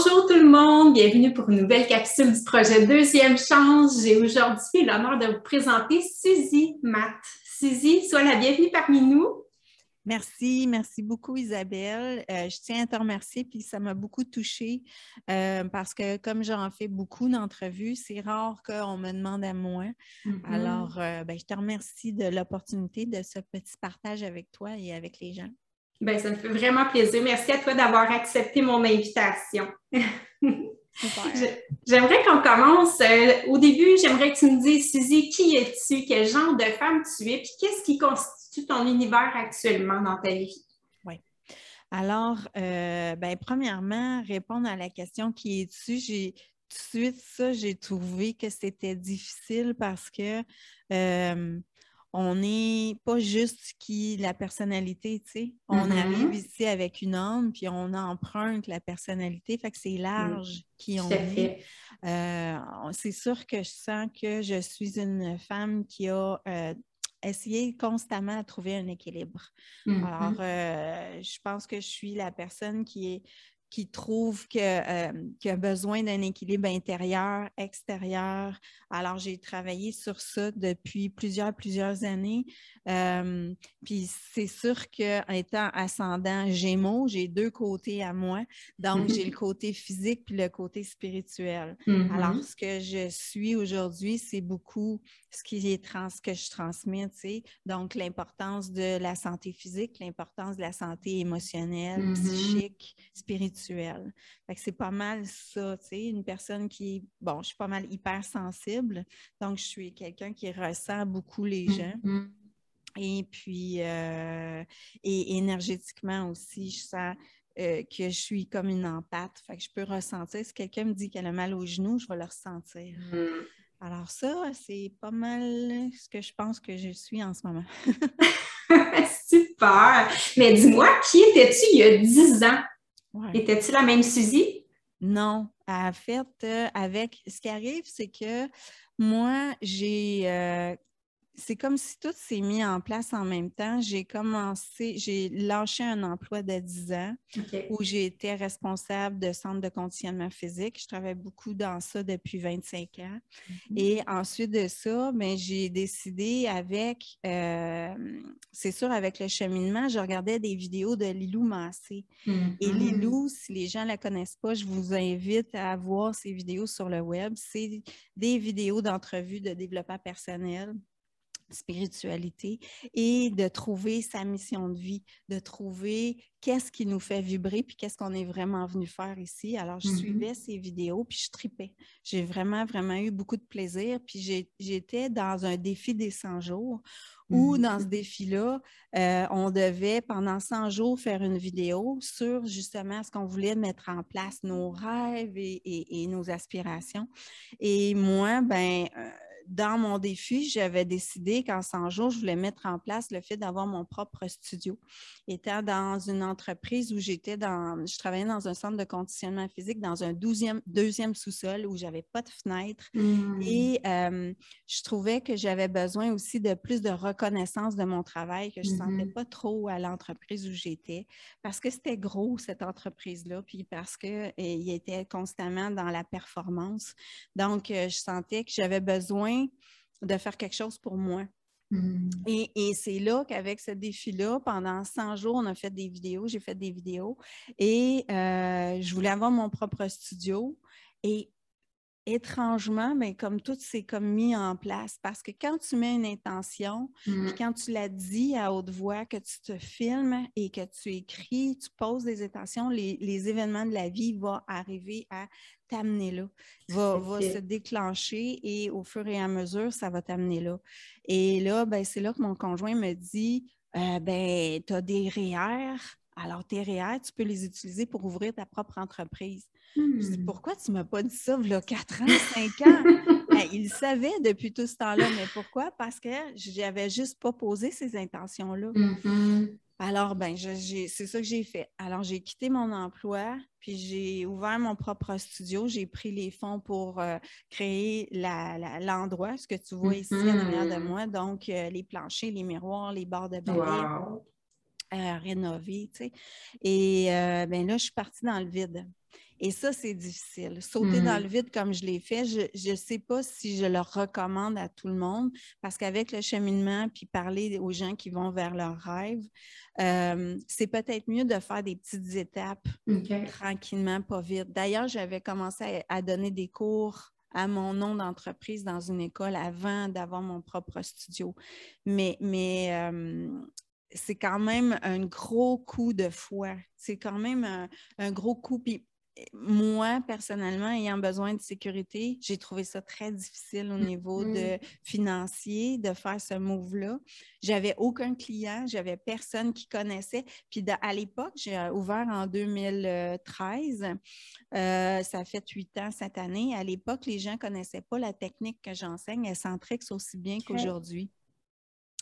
Bonjour tout le monde, bienvenue pour une nouvelle capsule du projet Deuxième Chance. J'ai aujourd'hui l'honneur de vous présenter Suzy Matt. Suzy, sois la bienvenue parmi nous. Merci, merci beaucoup Isabelle. Euh, je tiens à te remercier, puis ça m'a beaucoup touchée euh, parce que comme j'en fais beaucoup d'entrevues, c'est rare qu'on me demande à moi. Mm-hmm. Alors, euh, ben, je te remercie de l'opportunité de ce petit partage avec toi et avec les gens. Ben, ça me fait vraiment plaisir. Merci à toi d'avoir accepté mon invitation. J'aimerais qu'on commence. Euh, au début, j'aimerais que tu me dises, Suzy, qui es-tu? Quel genre de femme tu es? Puis qu'est-ce qui constitue ton univers actuellement dans ta vie? Oui. Alors, euh, ben, premièrement, répondre à la question qui es-tu? J'ai tout de suite ça, j'ai trouvé que c'était difficile parce que euh, on n'est pas juste qui la personnalité, tu sais. On mm-hmm. arrive ici avec une âme, puis on emprunte la personnalité, fait que c'est large qui on est. Euh, c'est sûr que je sens que je suis une femme qui a euh, essayé constamment à trouver un équilibre. Alors, mm-hmm. euh, je pense que je suis la personne qui est qui trouve euh, qu'il a besoin d'un équilibre intérieur, extérieur. Alors, j'ai travaillé sur ça depuis plusieurs, plusieurs années. Euh, puis c'est sûr qu'en étant ascendant Gémeaux, j'ai deux côtés à moi. Donc, j'ai le côté physique puis le côté spirituel. Alors, ce que je suis aujourd'hui, c'est beaucoup ce qui est trans, que je transmets, tu sais. Donc, l'importance de la santé physique, l'importance de la santé émotionnelle, mm-hmm. psychique, spirituelle. C'est pas mal ça, tu sais. Une personne qui, bon, je suis pas mal hypersensible. Donc, je suis quelqu'un qui ressent beaucoup les gens. Mm-hmm. Et puis, euh, et énergétiquement aussi, je sens euh, que je suis comme une empathe. Fait que je peux ressentir. Si quelqu'un me dit qu'elle a mal au genou, je vais le ressentir. Mm. Alors ça, c'est pas mal ce que je pense que je suis en ce moment. Super! Mais dis-moi, qui étais-tu il y a 10 ans? Étais-tu la même Suzy? Non. En fait, euh, avec ce qui arrive, c'est que moi, j'ai c'est comme si tout s'est mis en place en même temps. J'ai commencé, j'ai lâché un emploi de 10 ans où j'ai été responsable de centre de conditionnement physique. Je travaille beaucoup dans ça depuis 25 ans. Mhm. Et ensuite de ça, ben, j'ai décidé avec, euh, c'est sûr, avec le cheminement, je regardais des vidéos de Lilou Massé. Et mhm. Lilou, si les gens ne la connaissent pas, je vous invite à voir ces vidéos sur le web. C'est des vidéos d'entrevues de développement personnel spiritualité et de trouver sa mission de vie, de trouver qu'est-ce qui nous fait vibrer puis qu'est-ce qu'on est vraiment venu faire ici. Alors, je mm-hmm. suivais ces vidéos puis je tripais. J'ai vraiment, vraiment eu beaucoup de plaisir. Puis j'étais dans un défi des 100 jours où, mm-hmm. dans ce défi-là, euh, on devait, pendant 100 jours, faire une vidéo sur justement ce qu'on voulait mettre en place, nos rêves et, nos aspirations. Et moi, ben, euh, dans mon défi, j'avais décidé qu'en 100 jours, je voulais mettre en place le fait d'avoir mon propre studio. Étant dans une entreprise où j'étais dans, je travaillais dans un centre de conditionnement physique, dans un deuxième sous-sol où j'avais pas de fenêtre. Mmh. Et euh, je trouvais que j'avais besoin aussi de plus de reconnaissance de mon travail, que je ne sentais mmh pas trop à l'entreprise où j'étais, parce que c'était gros, cette entreprise-là, puis parce qu'il était constamment dans la performance. Donc, euh, je sentais que j'avais besoin de faire quelque chose pour moi. Mm. Et, c'est là qu'avec ce défi-là, pendant 100 jours, on a fait des vidéos, j'ai fait des vidéos et euh, je voulais avoir mon propre studio. Et étrangement, mais ben, comme tout s'est comme mis en place. Parce que quand tu mets une intention, mm. quand tu la dis à haute voix, que tu te filmes et que tu écris, tu poses des intentions, les, événements de la vie vont arriver à t'amener là, va, se déclencher et au fur et à mesure, ça va t'amener là. Et là, ben, c'est là que mon conjoint me dit, euh, ben, tu as des REER, alors tes REER, tu peux les utiliser pour ouvrir ta propre entreprise. Je dis, hmm. pourquoi tu ne m'as pas dit ça a 4 ans, 5 ans? Ben, il savait depuis tout ce temps-là, mais pourquoi? Parce que j'avais juste pas posé ces intentions-là. Mm-hmm. Alors, ben, c'est ça que j'ai fait. Alors, j'ai quitté mon emploi, puis j'ai ouvert mon propre studio. J'ai pris les fonds pour euh, créer l'endroit, ce que tu vois ici en arrière de mm-hmm. moi. Donc, euh, les planchers, les miroirs, les barres de balai. Euh, rénover, tu sais. Et ben là, je suis partie dans le vide. Et ça, c'est difficile. Sauter dans le vide comme je l'ai fait, je ne sais pas si je le recommande à tout le monde parce qu'avec le cheminement, puis parler aux gens qui vont vers leurs rêves, euh, c'est peut-être mieux de faire des petites étapes tranquillement, pas vite. D'ailleurs, j'avais commencé à, donner des cours à mon nom d'entreprise dans une école avant d'avoir mon propre studio. Mais, mais euh, c'est quand même un gros coup de foi. C'est quand même un, un gros coup. Puis moi, personnellement, ayant besoin de sécurité, j'ai trouvé ça très difficile au niveau de mm-hmm. financier de faire ce move-là. J'avais aucun client, j'avais personne qui connaissait. Puis à l'époque, j'ai ouvert en 2013. Euh, ça fait huit ans cette année. À l'époque, les gens ne connaissaient pas la technique que j'enseigne, elle s'entrixe aussi bien qu'aujourd'hui.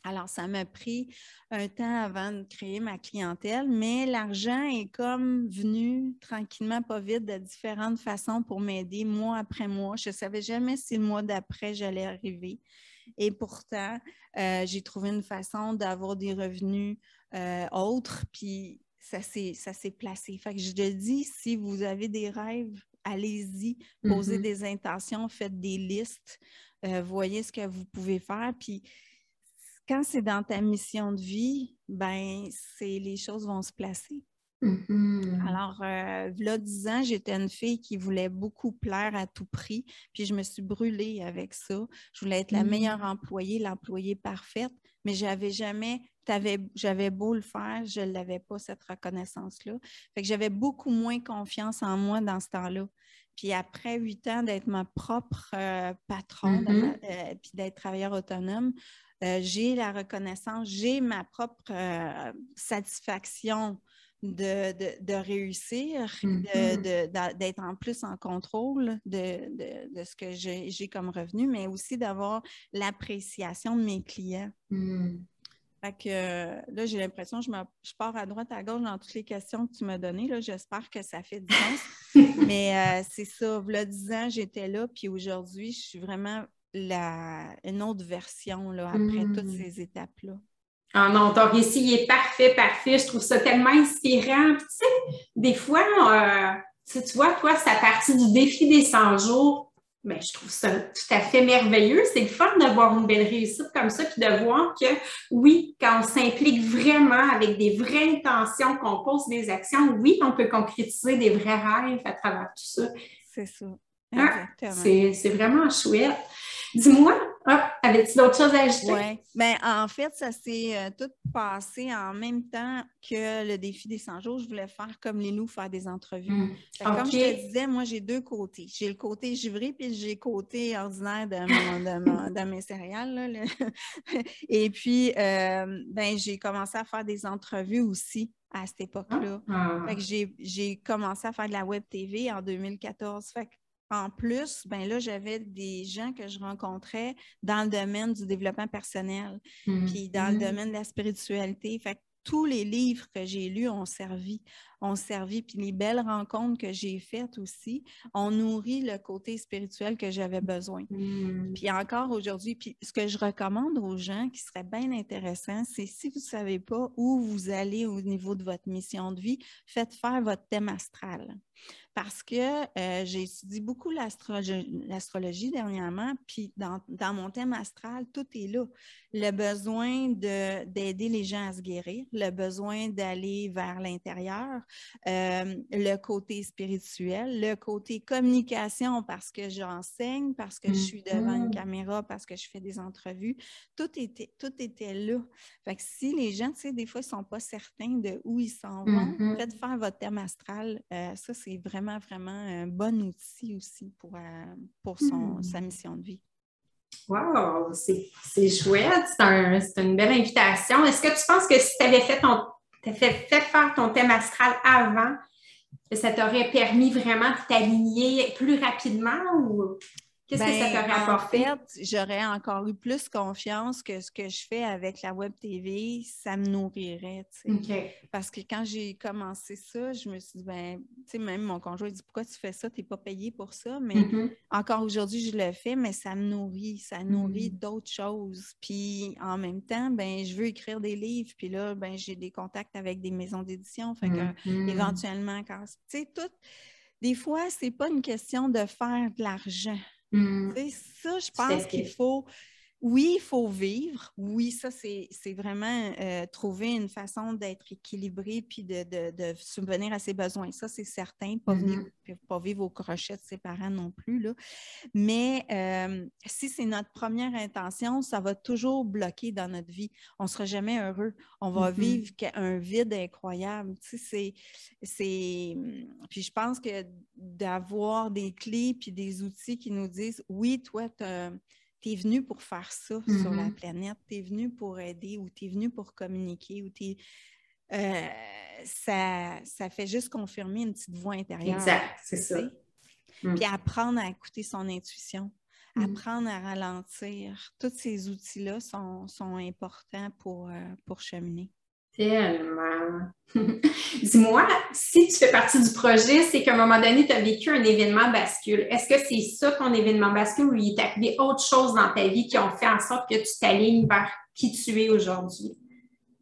Alors, ça m'a pris un temps avant de créer ma clientèle, mais l'argent est comme venu tranquillement, pas vite, de différentes façons pour m'aider mois après mois. Je ne savais jamais si le mois d'après, j'allais arriver. Et pourtant, euh, j'ai trouvé une façon d'avoir des revenus euh, autres, puis ça s'est placé. Fait que je te dis, si vous avez des rêves, allez-y, posez mm-hmm. des intentions, faites des listes, euh, voyez ce que vous pouvez faire, puis quand c'est dans ta mission de vie, ben, c'est les choses vont se placer. Mm-hmm. Alors, euh, là, 10 ans, j'étais une fille qui voulait beaucoup plaire à tout prix, puis je me suis brûlée avec ça. Je voulais être la mm. meilleure employée, l'employée parfaite, mais j'avais jamais, j'avais beau le faire, je ne l'avais pas, cette reconnaissance-là. Fait que j'avais beaucoup moins confiance en moi dans ce temps-là. Puis après huit ans d'être ma propre euh, patronne, mm-hmm. euh, puis d'être travailleur autonome, euh, j'ai la reconnaissance, j'ai ma propre euh, satisfaction de, réussir, mm-hmm. d'être en plus en contrôle de, ce que j'ai comme revenu, mais aussi d'avoir l'appréciation de mes clients. Mm. Fait que là, j'ai l'impression que je, je, pars à droite, à gauche dans toutes les questions que tu m'as données. J'espère que ça fait du sens. mais euh, c'est ça, a 10 ans, j'étais là, puis aujourd'hui, je suis vraiment la, une autre version là, après toutes hmm. ces étapes-là. Ah non, ton récit il est parfait, parfait. Je trouve ça tellement inspirant. tu sais, des fois, euh, tu vois, toi, ça partie du défi des 100 jours. Mais je trouve ça tout à fait merveilleux. C'est le fun d'avoir une belle réussite comme ça, puis de voir que oui, quand on s'implique vraiment avec des vraies intentions, qu'on pose des actions, oui, on peut concrétiser des vrais rêves à travers tout ça. C'est ça. Ah, c'est vraiment chouette. Dis-moi, avais-tu d'autres choses à ajouter? Oui. Bien, en fait, ça s'est euh, tout passé en même temps que le défi des 100 jours. Je voulais faire comme les loups, faire des entrevues. Hmm. Comme je te disais, moi, j'ai deux côtés. J'ai le côté givré, puis j'ai le côté ordinaire de, mes céréales. Et puis, euh, ben, j'ai commencé à faire des entrevues aussi à cette époque-là. Ah. j'ai commencé à faire de la web TV en 2014. Fait en plus, ben là, j'avais des gens que je rencontrais dans le domaine du développement personnel, puis dans le mm-hmm. domaine de la spiritualité. Fait tous les livres que j'ai lus ont servi, ont servi, puis les belles rencontres que j'ai faites aussi ont nourri le côté spirituel que j'avais besoin. Mm. Puis encore aujourd'hui, puis ce que je recommande aux gens qui serait bien intéressant, c'est si vous ne savez pas où vous allez au niveau de votre mission de vie, faites faire votre thème astral parce que euh, j'ai étudié beaucoup l'astrologie dernièrement, puis dans, mon thème astral, tout est là. Le besoin d'aider les gens à se guérir, le besoin d'aller vers l'intérieur, euh, le côté spirituel, le côté communication parce que j'enseigne, parce que je suis devant une mm-hmm. caméra, parce que je fais des entrevues, tout était, tout était là. Fait que si les gens, tu sais, des fois, ils ne sont pas certains de où ils s'en vont, mm-hmm. faites faire votre thème astral, euh, ça, c'est vraiment vraiment, un bon outil aussi pour, euh, pour son, hmm. sa mission de vie. Wow, c'est chouette, c'est une belle invitation. Est-ce que tu penses que si tu avais fait, ton, fait, fait faire ton thème astral avant, ça t'aurait permis vraiment de t'aligner plus rapidement ou? Qu'est-ce que ça ben, t'aurait En fait, j'aurais encore eu plus confiance que ce que je fais avec la Web TV, ça me nourrirait. Parce que quand j'ai commencé ça, je me suis dit, ben, tu sais, même mon conjoint dit Pourquoi tu fais ça? Tu n'es pas payé pour ça. Mais mm-hmm. encore aujourd'hui, je le fais, mais ça me nourrit. Ça nourrit mm. d'autres choses. Puis en même temps, ben, je veux écrire des livres. Puis là, ben, j'ai des contacts avec des maisons d'édition. Fait que, mm-hmm. éventuellement, quand. Tu sais, tout des fois, ce n'est pas une question de faire de l'argent. Mm. Ça, je pense qu'il faut oui, il faut vivre. Oui, ça, c'est vraiment euh, trouver une façon d'être équilibré puis de, de, subvenir à ses besoins. Ça, c'est certain. Pas, mm-hmm. pas vivre au crochet de ses parents non plus. Là. Mais euh, si c'est notre première intention, ça va toujours bloquer dans notre vie. On ne sera jamais heureux. On va mm-hmm. vivre un vide incroyable. Tu sais, c'est. Puis je pense que d'avoir des clés puis des outils qui nous disent oui, toi, tu tu es venu pour faire ça sur la mm-hmm. planète, tu es venu pour aider ou tu es venu pour communiquer ou tu euh, ça, ça fait juste confirmer une petite voix intérieure. Exact, c'est ça. Mm. Puis apprendre à écouter son intuition, mm. apprendre à ralentir. Tous ces outils-là sont, sont, importants pour, euh, pour cheminer. Tellement. Dis-moi, si tu fais partie du projet, c'est qu'à un moment donné, tu as vécu un événement bascule. Est-ce que c'est ça ton événement bascule ou il est arrivé autre chose dans ta vie qui ont fait en sorte que tu t'alignes vers qui tu es aujourd'hui?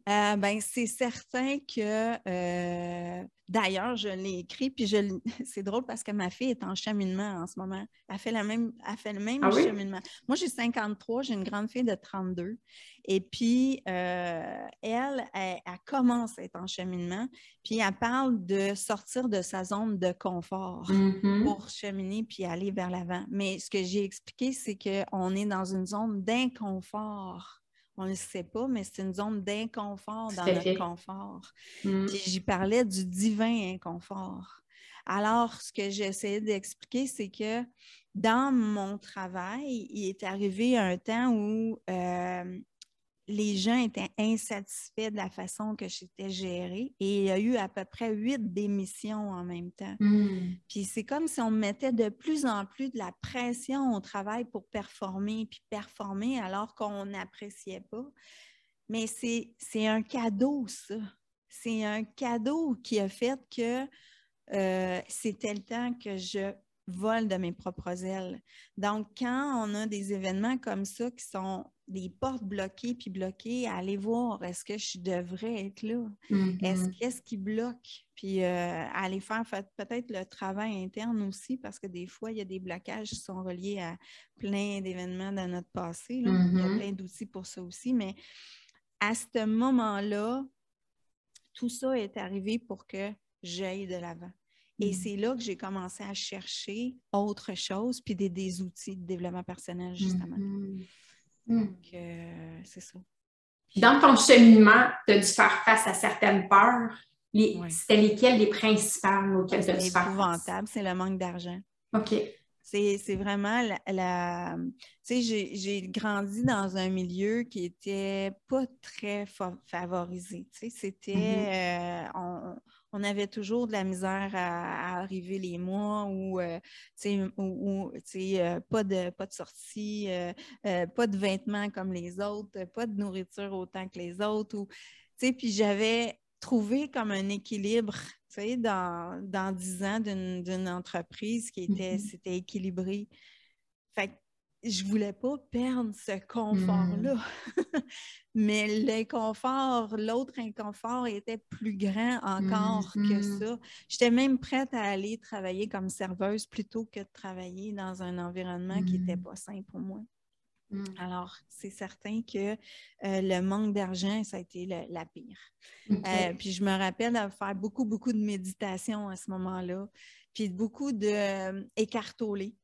Euh, ben, c'est certain que euh, d'ailleurs, je l'ai écrit, puis je c'est drôle parce que ma fille est en cheminement en ce moment. Elle fait, la même, elle fait le même ah cheminement. Moi, j'ai 53, j'ai une grande fille de 32. Et puis, euh, elle, elle, commence à être en cheminement, puis elle parle de sortir de sa zone de confort mm-hmm. pour cheminer puis aller vers l'avant. Mais ce que j'ai expliqué, c'est qu'on est dans une zone d'inconfort on ne le sait pas, mais c'est une zone d'inconfort dans notre confort. Mm. Puis j'y parlais du divin inconfort. Alors, ce que j'essayais d'expliquer, c'est que dans mon travail, il est arrivé un temps où euh, les gens étaient insatisfaits de la façon que j'étais gérée et il y a eu à peu près huit démissions en même temps. Hmm. Puis c'est comme si on mettait de plus en plus de la pression au travail pour performer, puis performer alors qu'on n'appréciait pas. Mais c'est un cadeau, ça. C'est un cadeau qui a fait que euh, c'était le temps que je vole de mes propres ailes. Donc, quand on a des événements comme ça qui sont des portes bloquées puis bloquées, aller voir est-ce que je devrais être là? Est-ce mm-hmm. qu'est-ce qui bloque? Puis euh, aller faire peut-être le travail interne aussi, parce que des fois, il y a des blocages qui sont reliés à plein d'événements dans notre passé. Il y a mm-hmm. plein d'outils pour ça aussi, mais à ce moment-là, tout ça est arrivé pour que j'aille de l'avant. Et mm. c'est là que j'ai commencé à chercher autre chose, puis des, outils de développement personnel, justement. Mm-hmm. Donc, euh, c'est ça. Dans ton cheminement, tu as dû faire face à certaines peurs. C'était lesquelles les principales auxquelles tu as dû faire épouvantable, c'est le manque d'argent. OK. C'est vraiment la. tu sais, j'ai grandi dans un milieu qui était pas très favorisé. Tu sais, c'était. Mm-hmm. Euh, on avait toujours de la misère à, arriver les mois où, euh, euh, pas, de, pas de sortie, euh, pas de vêtements comme les autres, pas de nourriture autant que les autres. Ou, puis j'avais trouvé comme un équilibre dans, dans 10 ans d'une entreprise qui était, c'était équilibré. Fait je ne voulais pas perdre ce confort-là. Hmm. Mais l'inconfort, l'autre inconfort était plus grand encore que hmm. ça. J'étais même prête à aller travailler comme serveuse plutôt que de travailler dans un environnement qui n'était pas sain pour moi. Alors, c'est certain que euh, le manque d'argent, ça a été la pire. Euh, puis je me rappelle de faire beaucoup, beaucoup de méditation à ce moment-là, puis beaucoup d'écartoler.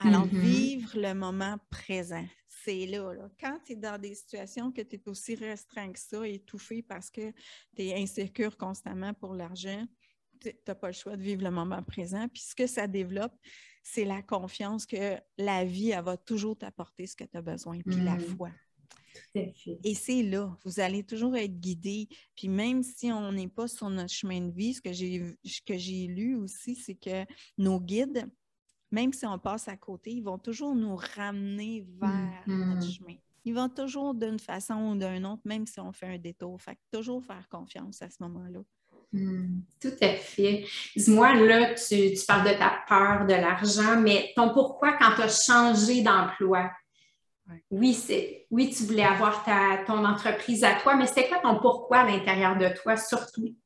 Alors, mm-hmm. vivre le moment présent, c'est là, Quand tu es dans des situations que tu es aussi restreint que ça, étouffé parce que tu es insécure constamment pour l'argent, tu n'as pas le choix de vivre le moment présent. Puis ce que ça développe, c'est la confiance que la vie, elle va toujours t'apporter ce que tu as besoin, puis la mm-hmm. foi. Et c'est là, vous allez toujours être guidé. Puis même si on n'est pas sur notre chemin de vie, ce que j'ai lu aussi, c'est que nos guides, même si on passe à côté, ils vont toujours nous ramener vers notre mm-hmm. chemin. Ils vont toujours d'une façon ou d'une autre, même si on fait un détour. Fait toujours faire confiance à ce moment-là. Mm, tout à fait. Dis-moi, là, tu, parles de ta peur de l'argent, mais ton pourquoi quand tu as changé d'emploi? Oui, c'est oui, tu voulais avoir ta, ton entreprise à toi, mais c'était quoi ton pourquoi à l'intérieur de toi, surtout?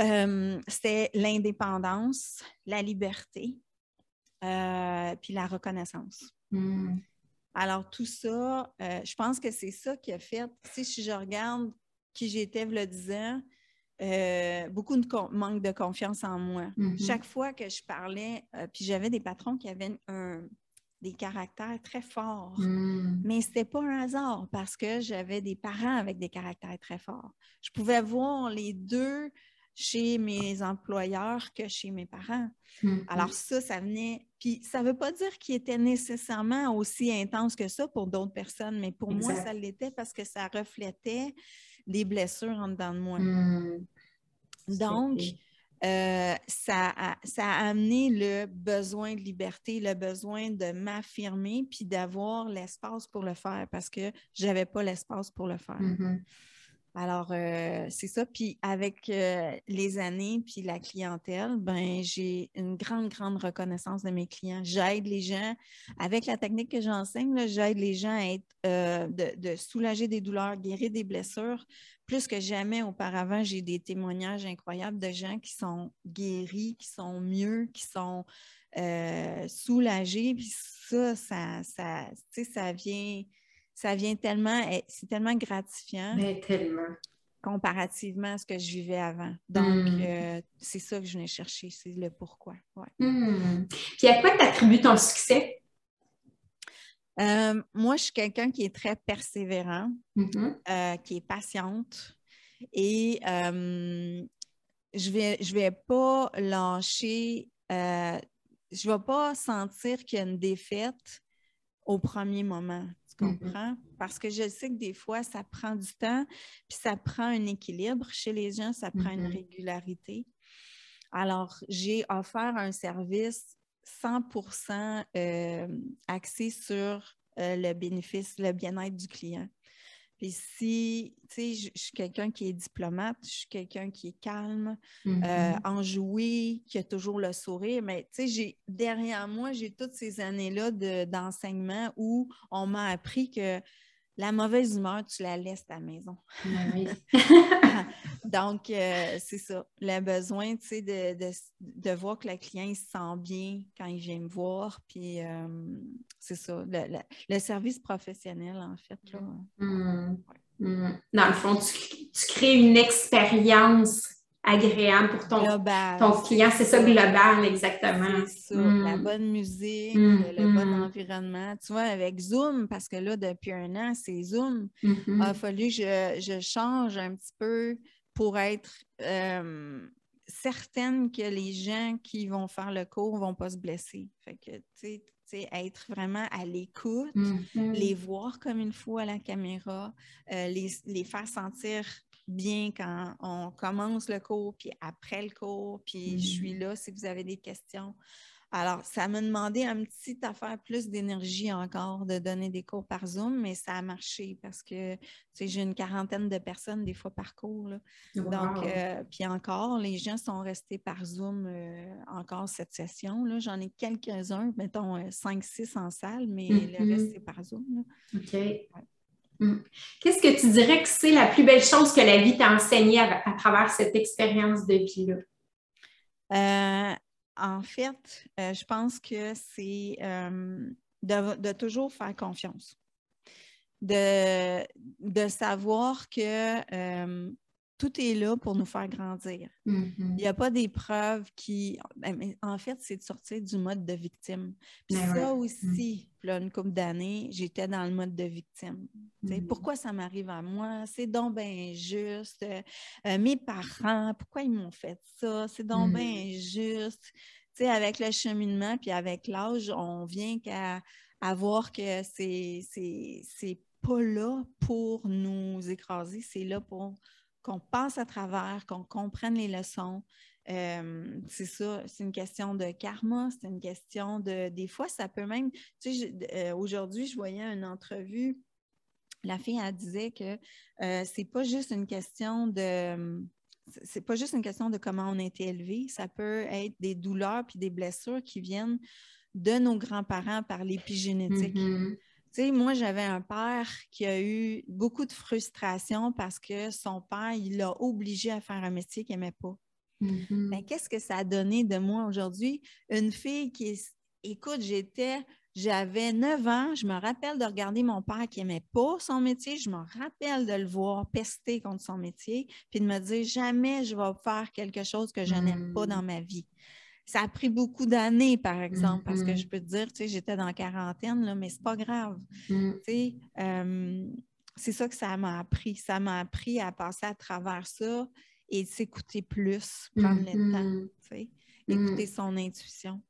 Euh, c'était l'indépendance, la liberté, euh, puis la reconnaissance. Hmm. Alors, tout ça, euh, je pense que c'est ça qui a fait, si je regarde qui j'étais le disant, beaucoup de manque de confiance en moi. Mm-hmm. Chaque fois que je parlais, puis j'avais des patrons qui avaient des caractères très forts. Hmm. Mais ce n'était pas un hasard parce que j'avais des parents avec des caractères très forts. Je pouvais voir les deux chez mes employeurs que chez mes parents. Mhm. Alors ça, ça venait, puis ça ne veut pas dire qu'il était nécessairement aussi intense que ça pour d'autres personnes, mais pour moi, ça l'était parce que ça reflétait des blessures en dedans de moi. Hmm. Donc, euh, ça, a, ça a amené le besoin de liberté, le besoin de m'affirmer, puis d'avoir l'espace pour le faire parce que je n'avais pas l'espace pour le faire. Mhm. Alors, euh, c'est ça. Puis avec euh, les années, puis la clientèle, ben j'ai une grande, grande reconnaissance de mes clients. J'aide les gens, avec la technique que j'enseigne, j'aide les gens à euh, de, soulager des douleurs, guérir des blessures. Plus que jamais auparavant, j'ai des témoignages incroyables de gens qui sont guéris, qui sont mieux, qui sont soulagés. Puis ça, ça, ça, ça vient ça vient tellement, eh, c'est tellement gratifiant Mais tellement. comparativement à ce que je vivais avant. Donc, Mm. euh, c'est ça que je venais chercher, c'est le pourquoi. Ouais. Hmm. Puis à quoi tu attribues ton succès? Euh, moi, je suis quelqu'un qui est très persévérant, Mhm. euh, qui est patiente et je vais, je vais pas lâcher, je vais pas sentir qu'il y a une défaite au premier moment. Tu Mhm. comprends? Parce que je sais que des fois, ça prend du temps, puis ça prend un équilibre. Chez les gens, ça prend une régularité. Alors, j'ai offert un service 100% euh, axé sur euh, le bénéfice, le bien-être du client. Puis si, tu sais, je je suis quelqu'un qui est diplomate, je suis quelqu'un qui est calme, euh, enjoué, qui a toujours le sourire. Mais tu sais, j'ai derrière moi, j'ai toutes ces années-là de- d'enseignement où on m'a appris que la mauvaise humeur, tu la laisses à la maison. Ben oui. Donc, euh, c'est ça. Le besoin, tu sais, de, de, de voir que le client il se sent bien quand il vient me voir. Puis, euh, c'est ça. Le, le- le service professionnel, en fait. Là. Hmm. Hmm. Dans le fond, tu, tu crées une expérience agréable pour ton, Global. ton client. C'est ça, global, exactement. C'est ça, Mm. la bonne musique, Mm, le, bon environnement. Tu vois, avec Zoom, parce que là, depuis un an, c'est Zoom, il a fallu que je, je change un petit peu pour être euh, certaine que les gens qui vont faire le cours ne vont pas se blesser. Fait que, tu sais, être vraiment à l'écoute, Mhm. les voir comme il faut à la caméra, euh, les, les faire sentir bien quand on commence le cours, puis après le cours, puis Mm. je suis là si vous avez des questions. Alors, ça m'a demandé un petit affaire plus d'énergie encore de donner des cours par Zoom, mais ça a marché parce que tu sais, j'ai une quarantaine de personnes des fois par cours. là. Wow. Donc, euh, puis encore, les gens sont restés par Zoom euh, encore cette session. là. J'en ai quelques-uns, mettons 5-6 en salle, mais le Mhm. reste, c'est par Zoom. là. OK. Hmm. Qu'est-ce que tu dirais que c'est la plus belle chose que la vie t'a enseignée à, à travers cette expérience de vie-là? En fait, euh, je pense que c'est euh, de, toujours faire confiance. De, de savoir que euh, tout est là pour nous faire grandir. Mhm. Il n'y a pas d'épreuve qui. ben, En fait, c'est de sortir du mode de victime. Puis Ben ça ouais. aussi, là, une couple d'années, j'étais dans le mode de victime. Mhm. Pourquoi ça m'arrive à moi? C'est donc bien juste. Euh, mes parents, pourquoi ils m'ont fait ça? C'est donc Mhm. bien juste. Tu sais, avec le cheminement, puis avec l'âge, on vient qu'à à voir que c'est pas là pour nous écraser, c'est là pour qu'on passe à travers, qu'on comprenne les leçons. Euh, c'est ça, c'est une question de karma, c'est une question de. Des fois, ça peut même. Tu sais, euh, aujourd'hui, je voyais une entrevue. La fille, elle disait que euh, c'est pas juste une question de. C'est pas juste une question de comment on a été élevé, ça peut être des douleurs puis des blessures qui viennent de nos grands-parents par l'épigénétique. Mhm. Tu sais, moi, j'avais un père qui a eu beaucoup de frustration parce que son père, il l'a obligé à faire un métier qu'il n'aimait pas. Mm-hmm. Ben, qu'est-ce que ça a donné de moi aujourd'hui? Une fille qui écoute, j'étais, j'avais 9 ans, je me rappelle de regarder mon père qui n'aimait pas son métier, je me rappelle de le voir pester contre son métier, puis de me dire jamais je vais faire quelque chose que je n'aime pas dans mm. ma vie. Ça a pris beaucoup d'années, par exemple, parce que mm-hmm. je peux te dire, tu sais, j'étais dans la quarantaine, là, mais c'est pas grave. Mm. Tu sais, euh, c'est ça que ça m'a appris. Ça m'a appris à passer à travers ça et s'écouter plus, prendre le temps, mm-hmm. tu sais, écouter mm. son intuition.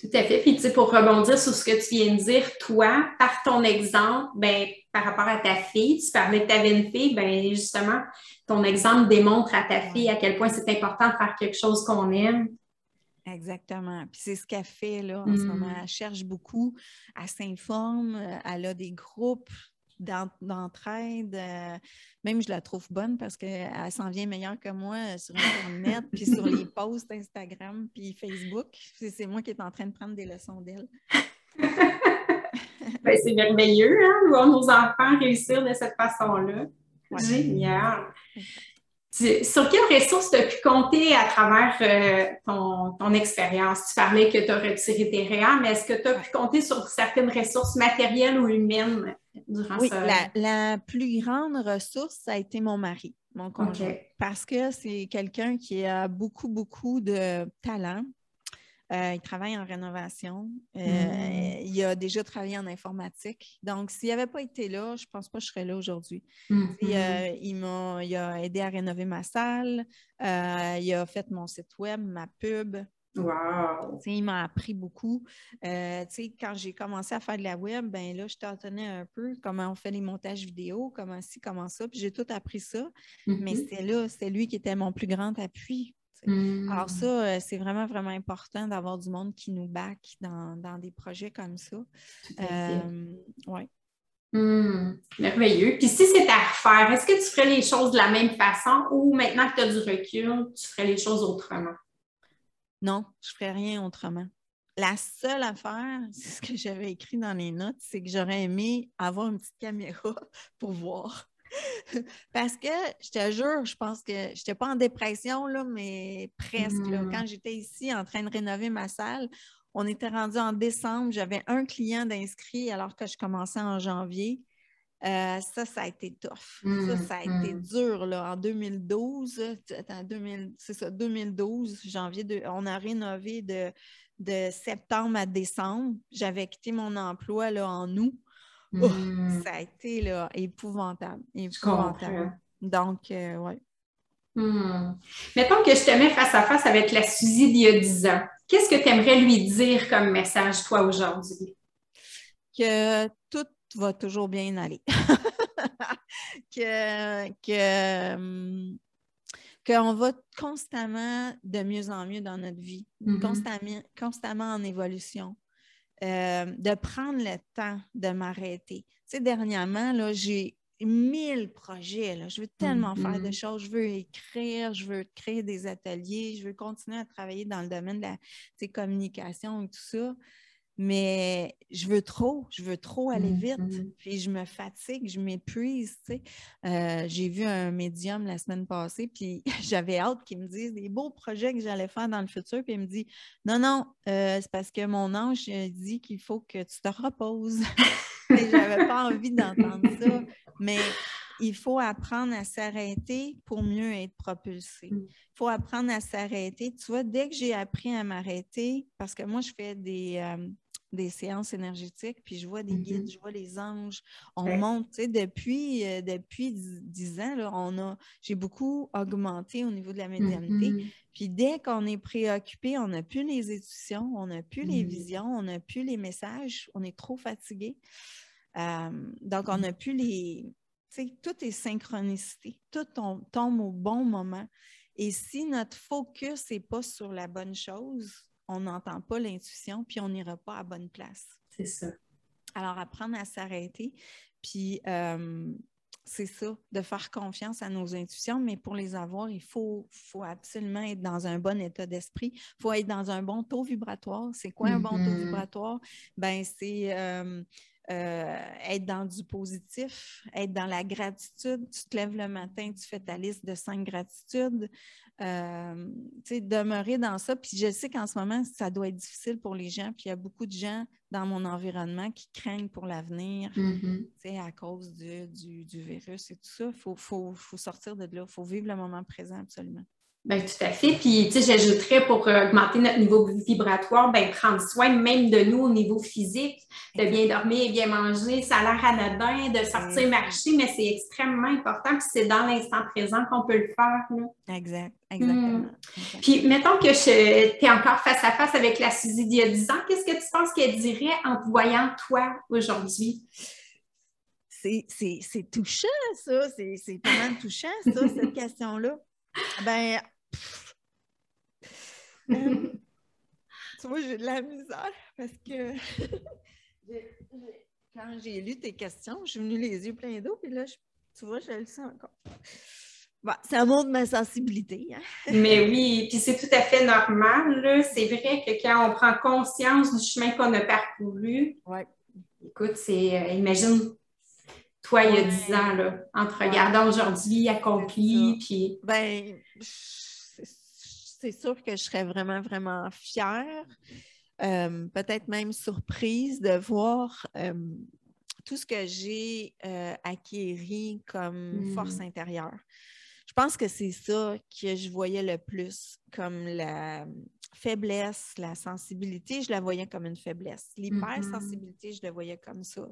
Tout à fait. Puis, tu sais, pour rebondir sur ce que tu viens de dire, toi, par ton exemple, ben, par rapport à ta fille, tu parlais que tu avais une fille, ben, justement, ton exemple démontre à ta fille à quel point c'est important de faire quelque chose qu'on aime. Exactement. Puis c'est ce qu'elle fait là en ce moment. Mm. Elle cherche beaucoup, elle s'informe, euh, elle a des groupes d'entraide. Euh, même je la trouve bonne parce qu'elle s'en vient meilleure que moi euh, sur Internet, puis sur les posts Instagram, puis Facebook. C'est moi qui est en train de prendre des leçons d'elle. Ben, c'est merveilleux, hein, voir nos enfants réussir de cette façon-là. Génial. Sur quelles ressources tu as pu compter à travers euh, ton, expérience? Tu parlais que tu as retiré tes réa, mais est-ce que tu as pu compter sur certaines ressources matérielles ou humaines durant oui, la, la, plus grande ressource, ça a été mon mari, mon conjoint. Parce que c'est quelqu'un qui a beaucoup, beaucoup de talent, euh, il travaille en rénovation. Euh, mm. Il a déjà travaillé en informatique. Donc, s'il n'avait pas été là, je ne pense pas que je serais là aujourd'hui. Mm-hmm. Euh, il, a, aidé à rénover ma salle. il a fait mon site web, ma pub. Wow. il m'a appris beaucoup. quand j'ai commencé à faire de la web, ben là, je tâtonnais un peu comment on fait les montages vidéo, comment ci, comment ça. Puis j'ai tout appris ça. Mais mm-hmm. c'était là, c'était lui qui était mon plus grand appui alors mmh. ça, euh, c'est vraiment, vraiment important d'avoir du monde qui nous back dans, des projets comme ça. Euh, ouais. Mmh. Merveilleux. Puis si c'est à refaire, est-ce que tu ferais les choses de la même façon ou maintenant que tu as du recul, tu ferais les choses autrement? Non, je ne ferais rien autrement. La seule affaire, c'est ce que j'avais écrit dans les notes, c'est que j'aurais aimé avoir une petite caméra pour voir. Parce que, je te jure, je pense que je n'étais pas en dépression, là, mais presque. Mm. Quand j'étais ici en train de rénover ma salle, on était rendu en décembre. J'avais un client d'inscrit alors que je commençais en janvier. Euh, ça, ça a été tough. ça, mm, ça a été mm. dur. Là. En 2012, c'est ça, 2012, janvier, on a rénové de, de septembre à décembre. J'avais quitté mon emploi là, en août. Hmm. ça a été là, épouvantable. épouvantable. Donc, euh, oui. Hmm. Mettons que je te mets face à face avec la Suzy d'il y a 10 ans. Qu'est-ce que tu aimerais lui dire comme message, toi, aujourd'hui? Que tout va toujours bien aller. que, que, hum, qu'on va constamment de mieux en mieux dans notre vie, mm-hmm. constamment, constamment en évolution. Euh, de prendre le temps de m'arrêter. Tu sais, dernièrement, là, j'ai mille projets. Là. Je veux tellement faire de mm-hmm. choses. Je veux écrire, je veux créer des ateliers, je veux continuer à travailler dans le domaine de la communication et tout ça mais je veux trop, je veux trop aller vite, mm-hmm. puis je me fatigue, je m'épuise, tu sais. Euh, j'ai vu un médium la semaine passée, puis j'avais hâte qu'il me dise des beaux projets que j'allais faire dans le futur, puis il me dit « Non, non, euh, c'est parce que mon ange dit qu'il faut que tu te reposes. » J'avais pas envie d'entendre ça, mais il faut apprendre à s'arrêter pour mieux être propulsé. Mm. Il faut apprendre à s'arrêter. Tu vois, dès que j'ai appris à m'arrêter, parce que moi, je fais des, euh, des séances énergétiques, puis je vois des guides, mm-hmm. je vois les anges. On monte, tu sais, depuis, euh, depuis 10 ans, là, on a, j'ai beaucoup augmenté au niveau de la médiumnité. Mm-hmm. Puis dès qu'on est préoccupé, on n'a plus les étudiants, on n'a plus les mm-hmm. visions, on n'a plus les messages, on est trop fatigué. Euh, donc, on n'a plus les... Tu sais, tout est synchronicité, tout tombe au bon moment. Et si notre focus n'est pas sur la bonne chose, on n'entend pas l'intuition, puis on n'ira pas à bonne place. C'est ça. Alors, apprendre à s'arrêter, puis euh, c'est ça, de faire confiance à nos intuitions, mais pour les avoir, il faut, faut absolument être dans un bon état d'esprit. Il faut être dans un bon taux vibratoire. C'est quoi un bon taux mm-hmm. vibratoire? Ben, c'est euh, euh, être dans du positif, être dans la gratitude. Tu te lèves le matin, tu fais ta liste de cinq gratitudes. Euh, demeurer dans ça. Puis je sais qu'en ce moment, ça doit être difficile pour les gens. Puis il y a beaucoup de gens dans mon environnement qui craignent pour l'avenir mm-hmm. à cause du, du, virus et tout ça. Il faut, faut, faut, sortir de là. Il faut vivre le moment présent absolument. Bien, tout à fait. Puis, tu sais, j'ajouterais pour euh, augmenter notre niveau vibratoire, bien, prendre soin même de nous au niveau physique, de bien dormir, bien manger. Ça a l'air anodin de sortir marcher, mais c'est extrêmement important. Puis, c'est dans l'instant présent qu'on peut le faire. Exact, exactement. Hmm. Puis, mettons que tu es encore face à face avec la Suzy d'il y a 10 ans. Qu'est-ce que tu penses qu'elle dirait en te voyant, toi, aujourd'hui? C'est touchant, ça. C'est mal touchant, ça, cette question-là. Ben, euh, tu vois, j'ai de la misère parce que quand j'ai lu tes questions, je suis venue les yeux pleins d'eau, puis là, tu vois, je le sens encore. Bon, ça montre ma sensibilité. Hein. Mais oui, puis c'est tout à fait normal. C'est vrai que quand on prend conscience du chemin qu'on a parcouru, ouais. écoute, c'est, euh, imagine toi, il y a dix ans, là, en te regardant aujourd'hui accompli, puis... Ben, c'est sûr que je serais vraiment, vraiment fière, euh, peut-être même surprise de voir euh, tout ce que j'ai euh, acquéri comme force hmm. intérieure. Je pense que c'est ça que je voyais le plus comme la faiblesse, la sensibilité, je la voyais comme une faiblesse. L'hypersensibilité, je la voyais comme ça.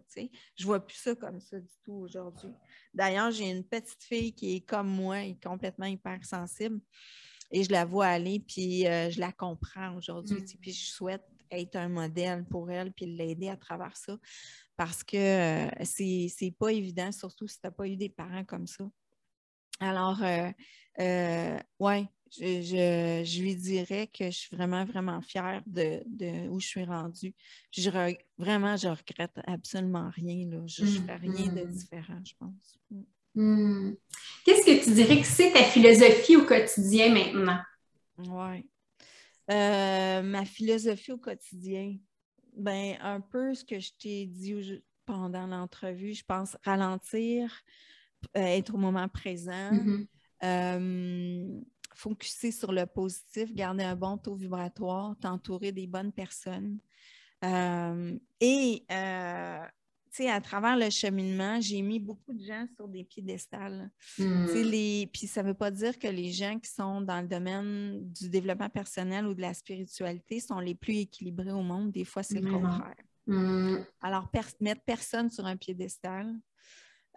Je vois plus ça comme ça du tout aujourd'hui. D'ailleurs, j'ai une petite fille qui est comme moi, complètement hypersensible. Et je la vois aller, puis euh, je la comprends aujourd'hui. Puis je souhaite être un modèle pour elle, puis l'aider à travers ça. Parce que euh, c'est pas évident, surtout si tu n'as pas eu des parents comme ça. Alors, euh, euh ouais, je, lui dirais que je suis vraiment, vraiment fière de, où je suis rendue. Je vraiment, je regrette absolument rien. Je ne fais rien de mm-hmm. différent, je pense. Mm. Mm. Qu'est-ce que tu dirais que c'est ta philosophie au quotidien maintenant? Oui. Euh, ma philosophie au quotidien, ben un peu ce que je t'ai dit pendant l'entrevue, je pense ralentir, être au moment présent. Euh, focuser sur le positif, garder un bon taux vibratoire, t'entourer des bonnes personnes. Euh, et euh, à travers le cheminement, j'ai mis beaucoup de gens sur des piédestals. Les... Puis ça ne veut pas dire que les gens qui sont dans le domaine du développement personnel ou de la spiritualité sont les plus équilibrés au monde. Des fois, c'est le contraire. Hmm. Alors, mettre personne sur un piédestal,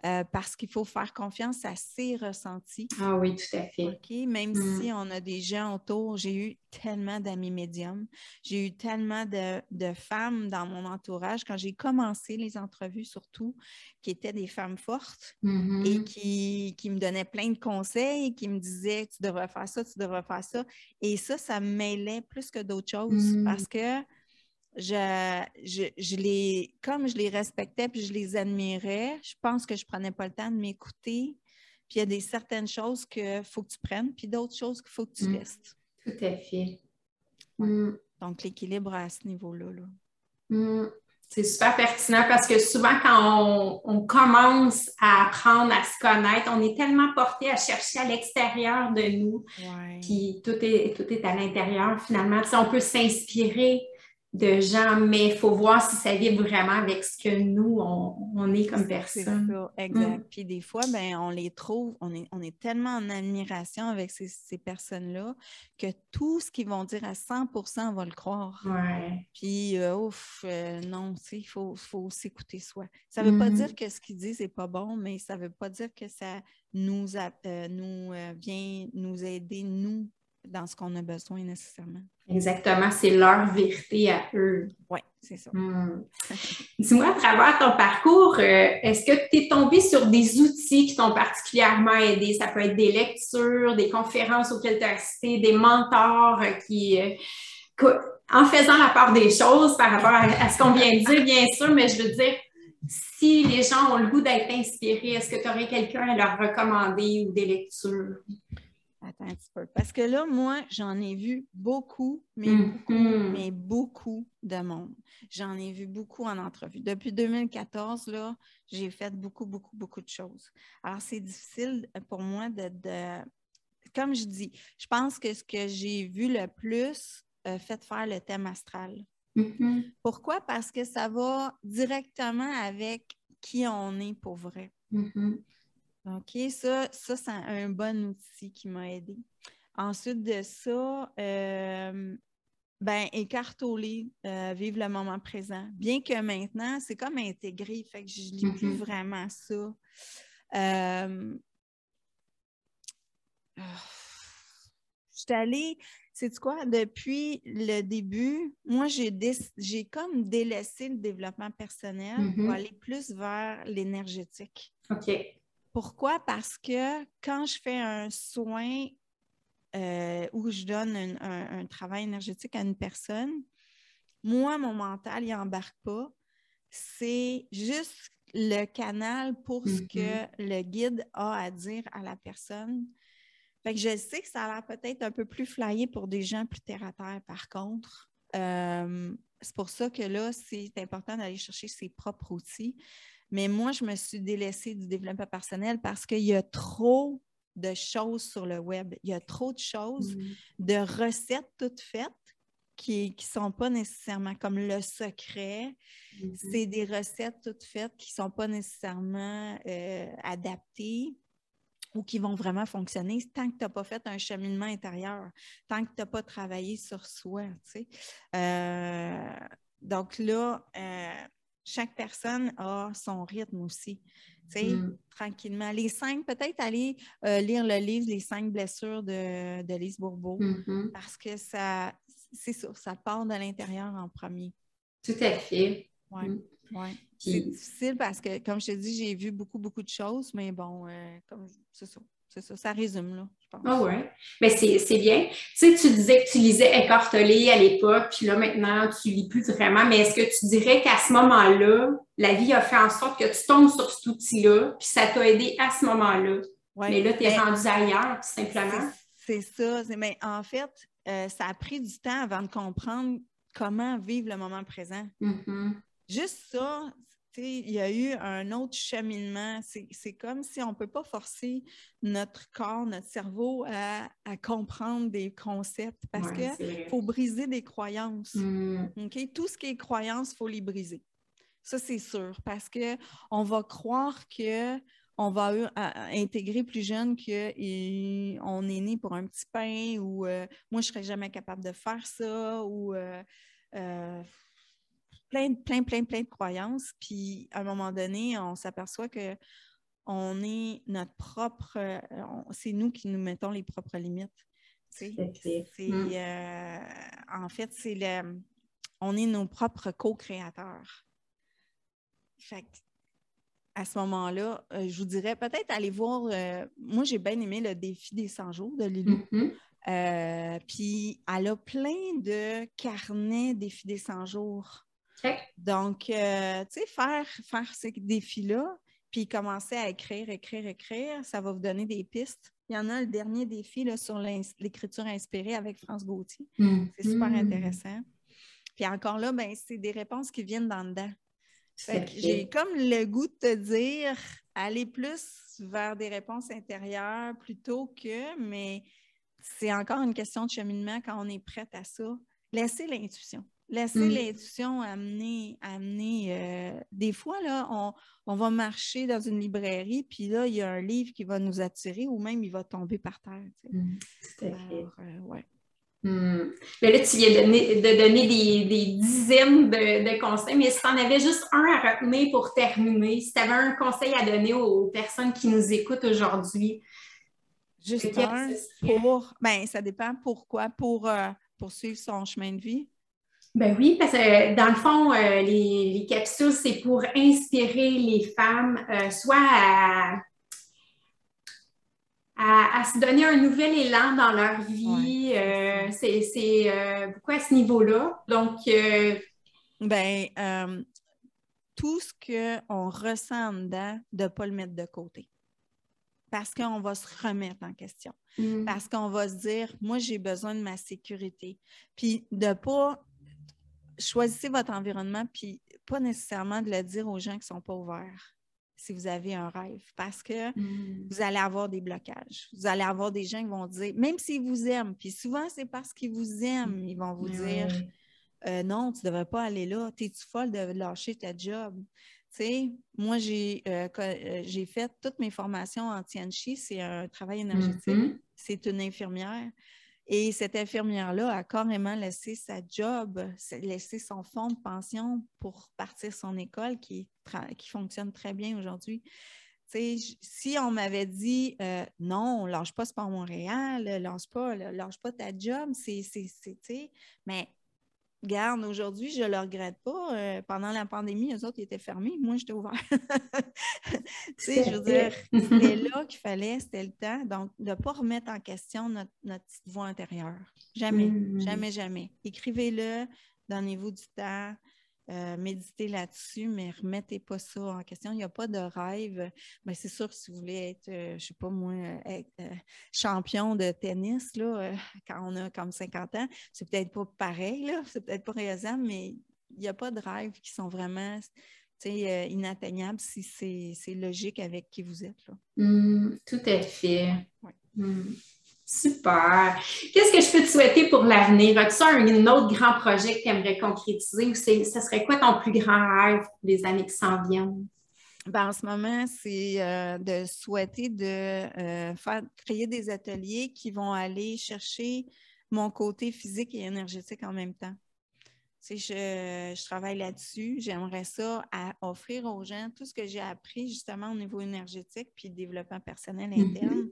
euh, parce qu'il faut faire confiance à ses ressentis. Ah oui, tout à fait. Même mm. si on a des gens autour, j'ai eu tellement d'amis médiums, j'ai eu tellement de, femmes dans mon entourage quand j'ai commencé les entrevues, surtout, qui étaient des femmes fortes mm-hmm. et qui, qui, me donnaient plein de conseils, qui me disaient tu devrais faire ça, tu devrais faire ça. Et ça, ça me mêlait plus que d'autres choses mm. parce que je, je, les, comme je les respectais puis je les admirais, je pense que je ne prenais pas le temps de m'écouter. Puis il y a des certaines choses qu'il faut que tu prennes, puis d'autres choses qu'il faut que tu mm. laisses. Tout à fait. Mm. Donc, l'équilibre à ce niveau-là. Mm. C'est super pertinent parce que souvent, quand on, commence à apprendre à se connaître, on est tellement porté à chercher à l'extérieur de nous. Puis tout est, tout est à l'intérieur finalement. on peut s'inspirer de gens, mais il faut voir si ça vibre vraiment avec ce que nous, on, est comme personne. Ça, exact. Mm. Puis des fois, ben, on les trouve, on est, on est tellement en admiration avec ces, personnes-là que tout ce qu'ils vont dire à 100 on va le croire. Ouais. Puis, euh, ouf, euh, non, il faut, faut s'écouter soi. Ça ne veut pas mm. dire que ce qu'ils disent n'est pas bon, mais ça ne veut pas dire que ça nous, euh, nous vient nous aider, nous, dans ce qu'on a besoin nécessairement. Exactement, c'est leur vérité à eux. Oui, c'est ça. Hmm. Dis-moi, à travers ton parcours, euh, est-ce que tu es tombé sur des outils qui t'ont particulièrement aidé? Ça peut être des lectures, des conférences auxquelles tu as assisté, des mentors euh, qui, euh, en faisant la part des choses par rapport à, ce qu'on vient de dire, bien sûr, mais je veux dire, si les gens ont le goût d'être inspirés, est-ce que tu aurais quelqu'un à leur recommander ou des lectures? Attends un petit peu. Parce que là, moi, j'en ai vu beaucoup, mais beaucoup, mm-hmm. mais beaucoup de monde. J'en ai vu beaucoup en entrevue. Depuis 2014, là, j'ai fait beaucoup, beaucoup, beaucoup de choses. Alors, c'est difficile pour moi de, comme je dis, je pense que ce que j'ai vu le plus euh, fait faire le thème astral. Mm-hmm. Pourquoi? Parce que ça va directement avec qui on est pour vrai. Mm-hmm. OK, ça, ça c'est un bon outil qui m'a aidé. Ensuite de ça, euh, ben, écartoler, euh, vivre le moment présent. Bien que maintenant, c'est comme intégré, fait que je ne lis plus Mhm. vraiment ça. Euh, ah, Je suis allée, c'est quoi, depuis le début, moi, j'ai comme délaissé le développement personnel Mhm. pour aller plus vers l'énergétique. OK. Pourquoi? Parce que quand je fais un soin euh, où je donne un, un- un travail énergétique à une personne, moi, mon mental, il n'embarque pas. C'est juste le canal pour ce que le guide a à dire à la personne. Fait que je sais que ça a l'air peut-être un peu plus flyé pour des gens plus terre à terre, par contre. Euh, c'est pour ça que là, c'est important d'aller chercher ses propres outils. Mais moi, je me suis délaissée du développement personnel parce qu'il y a trop de choses sur le web. Il y a trop de choses, Mm. de recettes toutes faites qui ne sont pas nécessairement comme le secret. Mhm. C'est des recettes toutes faites qui ne sont pas nécessairement euh, adaptées ou qui vont vraiment fonctionner tant que tu n'as pas fait un cheminement intérieur, tant que tu n'as pas travaillé sur soi. tu sais. Euh, donc là, euh, chaque personne a son rythme aussi. tu sais, Mm. Tranquillement. Les cinq, peut-être aller euh, lire le livre Les cinq blessures de, de Lise Bourbeau, Mhm. parce que ça, c'est ça, ça part de l'intérieur en premier. Tout à fait. Ouais, Mm. ouais. Puis- C'est difficile parce que, comme je te dis, j'ai vu beaucoup, beaucoup de choses, mais bon, euh, comme c'est ça. C'est ça, ça résume, là, je pense. Ah ouais. Mais c'est bien. Tu sais, tu disais que tu lisais Tolle à l'époque, puis là, maintenant, tu lis plus vraiment. Mais est-ce que tu dirais qu'à ce moment-là, la vie a fait en sorte que tu tombes sur cet outil-là, puis ça t'a aidé à ce moment-là? Ouais. Mais là, tu es Mais rendu ailleurs, tout simplement. C'est ça. Mais en fait, euh, ça a pris du temps avant de comprendre comment vivre le moment présent. Mhm. Juste ça, il y a eu un autre cheminement. C'est comme si on ne peut pas forcer notre corps, notre cerveau à, à comprendre des concepts parce Ouais, que vrai. faut briser des croyances. Mm. Tout ce qui est croyance, il faut les briser. Ça, c'est sûr, parce qu'on va croire que on va euh, intégrer plus jeune qu'on est né pour un petit pain ou euh, moi, je ne serais jamais capable de faire ça ou euh, plein, plein, plein, plein de croyances. Puis, à un moment donné, on s'aperçoit que on est notre propre... euh, c'est nous qui nous mettons les propres limites. tu sais. C'est, Mm. euh, en fait, c'est le, on est nos propres co-créateurs. Fait que, à ce moment-là, euh, je vous dirais peut-être aller voir. euh, moi, j'ai bien aimé le défi des 100 jours de. Mhm. Euh, puis, elle a plein de carnets défis des 100 jours. Donc, euh, tu sais, faire, faire ces défis-là, puis commencer à écrire, écrire, écrire, ça va vous donner des pistes. Il y en a le dernier défi là, sur l'écriture inspirée avec France Gauthier. C'est super Mhm. intéressant. Puis encore là, ben, c'est des réponses qui viennent d'en dedans. J'ai comme le goût de te dire, aller plus vers des réponses intérieures plutôt que, mais c'est encore une question de cheminement quand on est prête à ça. Laissez l'intuition. Laissez Mm. l'intuition amener, amener. euh, des fois, là, on, on va marcher dans une librairie, puis là, il y a un livre qui va nous attirer ou même il va tomber par terre. tu sais. Mm. Tout à fait. Alors, euh, ouais. Hmm. Mais là, tu viens de donner, de donner des, des dizaines de, de conseils, mais si tu en avais juste un à retenir pour terminer, si tu avais un conseil à donner aux, personnes qui nous écoutent aujourd'hui, Juste un pour. Ben, ça dépend pourquoi. Pour euh, poursuivre son chemin de vie. Ben oui, parce que euh, dans le fond, euh, les, les capsules, c'est pour inspirer les femmes, euh, soit à, à- à se donner un nouvel élan dans leur vie. Ouais, euh, c'est c'est, beaucoup à ce niveau-là. Donc, Ben, tout ce qu'on ressent en dedans, de ne pas le mettre de côté. Parce qu'on va se remettre en question. hmm, Parce qu'on va se dire, moi, j'ai besoin de ma sécurité. Puis de ne pas. Choisissez votre environnement, puis pas nécessairement de le dire aux gens qui ne sont pas ouverts. si vous avez un rêve parce que Mm. vous allez avoir des blocages. Vous allez avoir des gens qui vont dire, même s'ils vous aiment, puis souvent c'est parce qu'ils vous aiment, ils vont vous dire euh, non, tu ne devrais pas aller là, t'es-tu folle de lâcher ta job? Tu sais, moi, j'ai euh, euh, j'ai fait toutes mes formations en Tianchi, c'est un travail énergétique, Mhm. c'est une infirmière. Et cette infirmière-là a carrément laissé sa job, laissé son fonds de pension pour partir son école qui, qui fonctionne très bien aujourd'hui. Si on m'avait dit euh, non, lâche pas Sport Montréal, lâche pas, lâche pas ta job, c'est, mais Garde, aujourd'hui, je ne le regrette pas. Euh, pendant la pandémie, eux autres, ils étaient fermés. Moi, j'étais ouvert. tu sais, je veux dire, c'était là qu'il fallait, c'était le temps. Donc, de ne pas remettre en question notre, notre petite voix intérieure. Jamais, Mm. jamais, jamais. Écrivez-le, donnez-vous du temps, euh, méditez là-dessus, mais remettez pas ça en question. Il n'y a pas de rêve. Ben, c'est sûr si vous voulez être, euh, je ne sais pas moi, être euh, champion de tennis, là, euh, quand on a comme 50 ans, c'est peut-être pas pareil, là, c'est peut-être pas réalisable, mais il n'y a pas de rêves qui sont vraiment euh, inatteignables si c'est logique avec qui vous êtes. Là. Mm, tout à fait. Ouais. Mm. Super. Qu'est-ce que je peux te souhaiter pour l'avenir? As-tu un, un autre grand projet que tu aimerais concrétiser ou ce serait quoi ton plus grand rêve pour les années qui s'en viennent? Ben, en ce moment, c'est euh, de souhaiter de euh, faire créer des ateliers qui vont aller chercher mon côté physique et énergétique en même temps. Tu sais, je, je travaille là-dessus. J'aimerais ça à offrir aux gens tout ce que j'ai appris justement au niveau énergétique puis développement personnel Mhm. interne.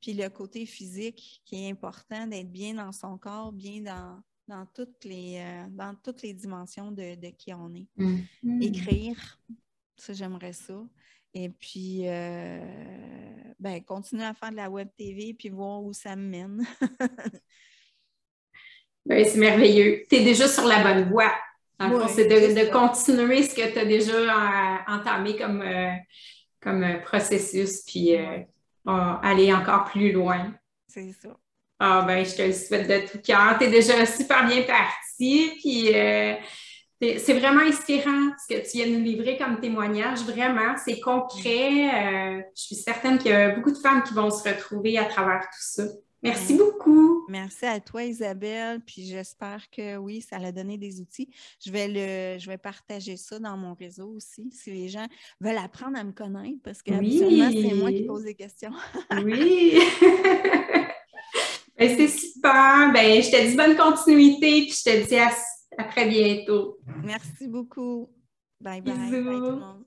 Puis le côté physique qui est important d'être bien dans son corps, bien dans, dans, toutes, les, euh, dans toutes les dimensions de, de qui on est Mm. écrire. Ça, j'aimerais ça. Et puis, euh, ben, continuer à faire de la web TV puis voir où ça me mène. Ben, c'est merveilleux. Tu es déjà sur la bonne voie. Ouais, c'est de, continuer ce que tu as déjà euh, entamé comme, euh, comme processus, puis euh, euh, aller encore plus loin. C'est ça. Ah ben, je te le souhaite de tout cœur. Tu es déjà super bien parti. Puis euh, c'est c'est vraiment inspirant ce que tu viens de nous livrer comme témoignage. Vraiment, c'est concret. Euh, je suis certaine qu'il y a beaucoup de femmes qui vont se retrouver à travers tout ça. Merci Ouais. beaucoup. Merci à toi, Isabelle. Puis j'espère que oui, ça a donné des outils. Je vais le, je vais partager ça dans mon réseau aussi, si les gens veulent apprendre à me connaître, parce que Oui. c'est moi qui pose des questions. Oui. Ben, c'est super. Ben, je te dis bonne continuité, puis je te dis à, à très bientôt. Merci beaucoup. Bye bye. Bye Bisous. tout le monde.